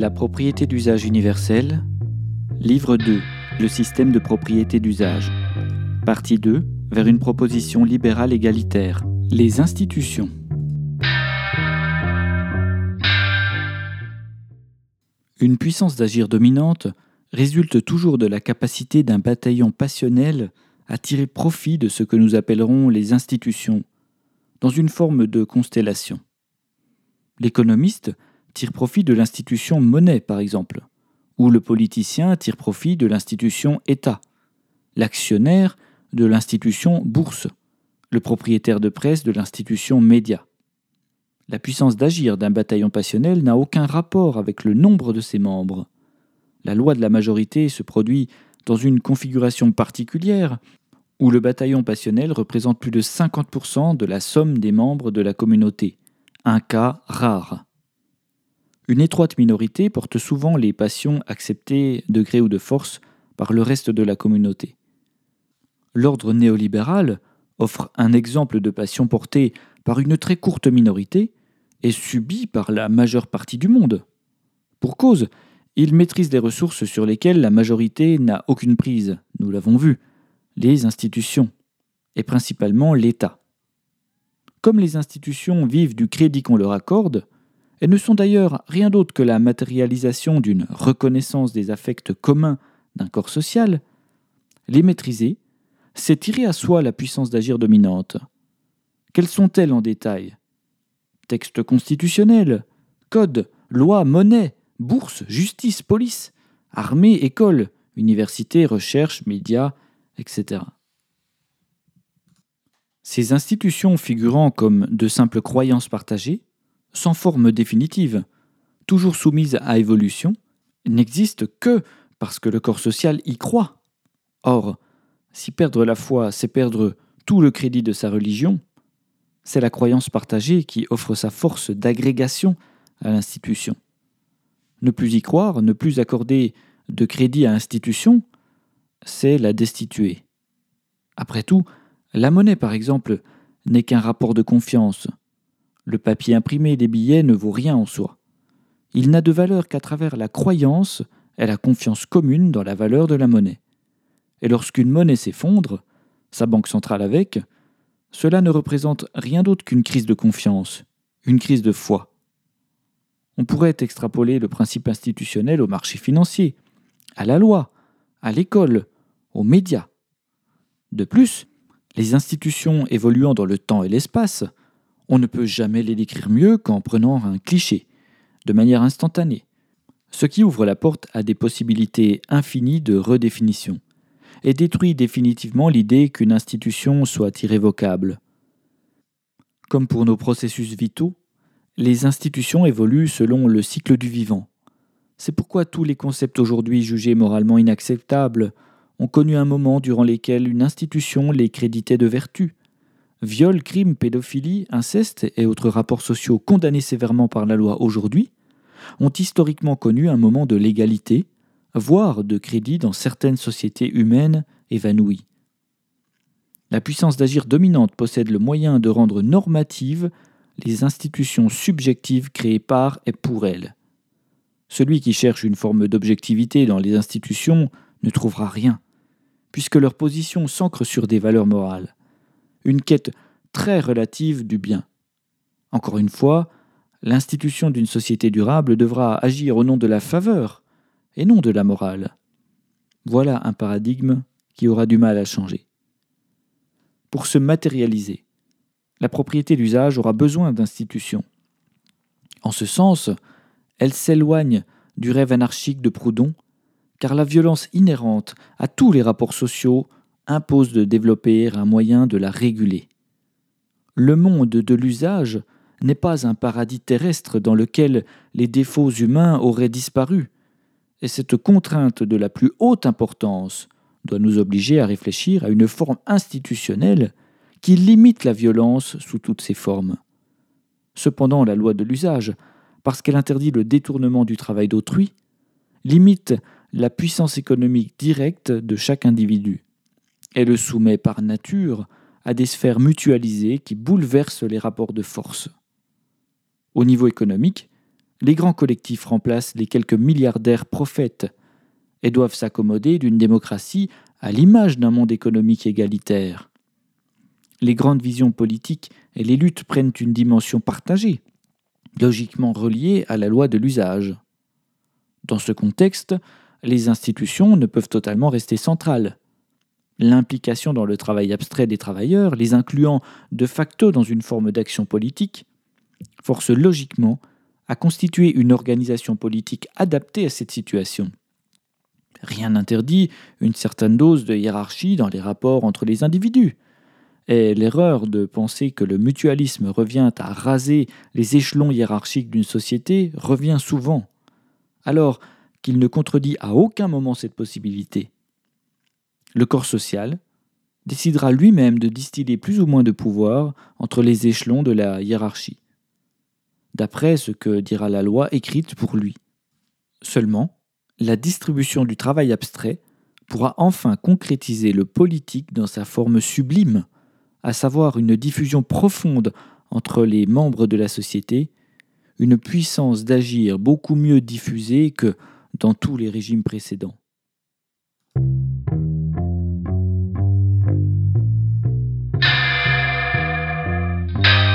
La propriété d'usage universelle. Livre 2. Le système de propriété d'usage. Partie 2. Vers une proposition libérale égalitaire. Les institutions. Une puissance d'agir dominante résulte toujours de la capacité d'un bataillon passionnel à tirer profit de ce que nous appellerons les institutions, dans une forme de constellation. L'économiste tire profit de l'institution monnaie, par exemple, ou le politicien tire profit de l'institution État, l'actionnaire de l'institution bourse, le propriétaire de presse de l'institution média. La puissance d'agir d'un bataillon passionnel n'a aucun rapport avec le nombre de ses membres. La loi de la majorité se produit dans une configuration particulière où le bataillon passionnel représente plus de 50% de la somme des membres de la communauté, un cas rare. Une étroite minorité porte souvent les passions acceptées de gré ou de force par le reste de la communauté. L'ordre néolibéral offre un exemple de passion portée par une très courte minorité et subie par la majeure partie du monde. Pour cause, il maîtrise les ressources sur lesquelles la majorité n'a aucune prise, nous l'avons vu, les institutions, et principalement l'État. Comme les institutions vivent du crédit qu'on leur accorde, elles ne sont d'ailleurs rien d'autre que la matérialisation d'une reconnaissance des affects communs d'un corps social. Les maîtriser, c'est tirer à soi la puissance d'agir dominante. Quelles sont-elles en détail? Texte constitutionnel, code, loi, monnaie, bourse, justice, police, armée, école, université, recherche, médias, etc. Ces institutions figurant comme de simples croyances partagées sans forme définitive, toujours soumise à évolution, n'existe que parce que le corps social y croit. Or, si perdre la foi, c'est perdre tout le crédit de sa religion, c'est la croyance partagée qui offre sa force d'agrégation à l'institution. Ne plus y croire, ne plus accorder de crédit à l'institution, c'est la destituer. Après tout, la monnaie, par exemple, n'est qu'un rapport de confiance, le papier imprimé des billets ne vaut rien en soi. Il n'a de valeur qu'à travers la croyance et la confiance commune dans la valeur de la monnaie. Et lorsqu'une monnaie s'effondre, sa banque centrale avec, cela ne représente rien d'autre qu'une crise de confiance, une crise de foi. On pourrait extrapoler le principe institutionnel au marché financier, à la loi, à l'école, aux médias. De plus, les institutions évoluant dans le temps et l'espace on ne peut jamais les décrire mieux qu'en prenant un cliché, de manière instantanée, ce qui ouvre la porte à des possibilités infinies de redéfinition, et détruit définitivement l'idée qu'une institution soit irrévocable. Comme pour nos processus vitaux, les institutions évoluent selon le cycle du vivant. C'est pourquoi tous les concepts aujourd'hui jugés moralement inacceptables ont connu un moment durant lequel une institution les créditait de vertu, viol, crime, pédophilie, inceste et autres rapports sociaux condamnés sévèrement par la loi aujourd'hui, ont historiquement connu un moment de légalité, voire de crédit dans certaines sociétés humaines évanouies. La puissance d'agir dominante possède le moyen de rendre normatives les institutions subjectives créées par et pour elle. Celui qui cherche une forme d'objectivité dans les institutions ne trouvera rien, puisque leur position s'ancre sur des valeurs morales une quête très relative du bien. Encore une fois, l'institution d'une société durable devra agir au nom de la faveur et non de la morale. Voilà un paradigme qui aura du mal à changer. Pour se matérialiser, la propriété d'usage aura besoin d'institutions. En ce sens, elle s'éloigne du rêve anarchique de Proudhon, car la violence inhérente à tous les rapports sociaux impose de développer un moyen de la réguler. Le monde de l'usage n'est pas un paradis terrestre dans lequel les défauts humains auraient disparu, et cette contrainte de la plus haute importance doit nous obliger à réfléchir à une forme institutionnelle qui limite la violence sous toutes ses formes. Cependant, la loi de l'usage, parce qu'elle interdit le détournement du travail d'autrui, limite la puissance économique directe de chaque individu. Elle le soumet par nature à des sphères mutualisées qui bouleversent les rapports de force. Au niveau économique, les grands collectifs remplacent les quelques milliardaires prophètes et doivent s'accommoder d'une démocratie à l'image d'un monde économique égalitaire. Les grandes visions politiques et les luttes prennent une dimension partagée, logiquement reliée à la loi de l'usage. Dans ce contexte, les institutions ne peuvent totalement rester centrales. L'implication dans le travail abstrait des travailleurs, les incluant de facto dans une forme d'action politique, force logiquement à constituer une organisation politique adaptée à cette situation. Rien n'interdit une certaine dose de hiérarchie dans les rapports entre les individus. Et l'erreur de penser que le mutualisme revient à raser les échelons hiérarchiques d'une société revient souvent. Alors qu'il ne contredit à aucun moment cette possibilité. Le corps social décidera lui-même de distiller plus ou moins de pouvoir entre les échelons de la hiérarchie, d'après ce que dira la loi écrite pour lui. Seulement, la distribution du travail abstrait pourra enfin concrétiser le politique dans sa forme sublime, à savoir une diffusion profonde entre les membres de la société, une puissance d'agir beaucoup mieux diffusée que dans tous les régimes précédents.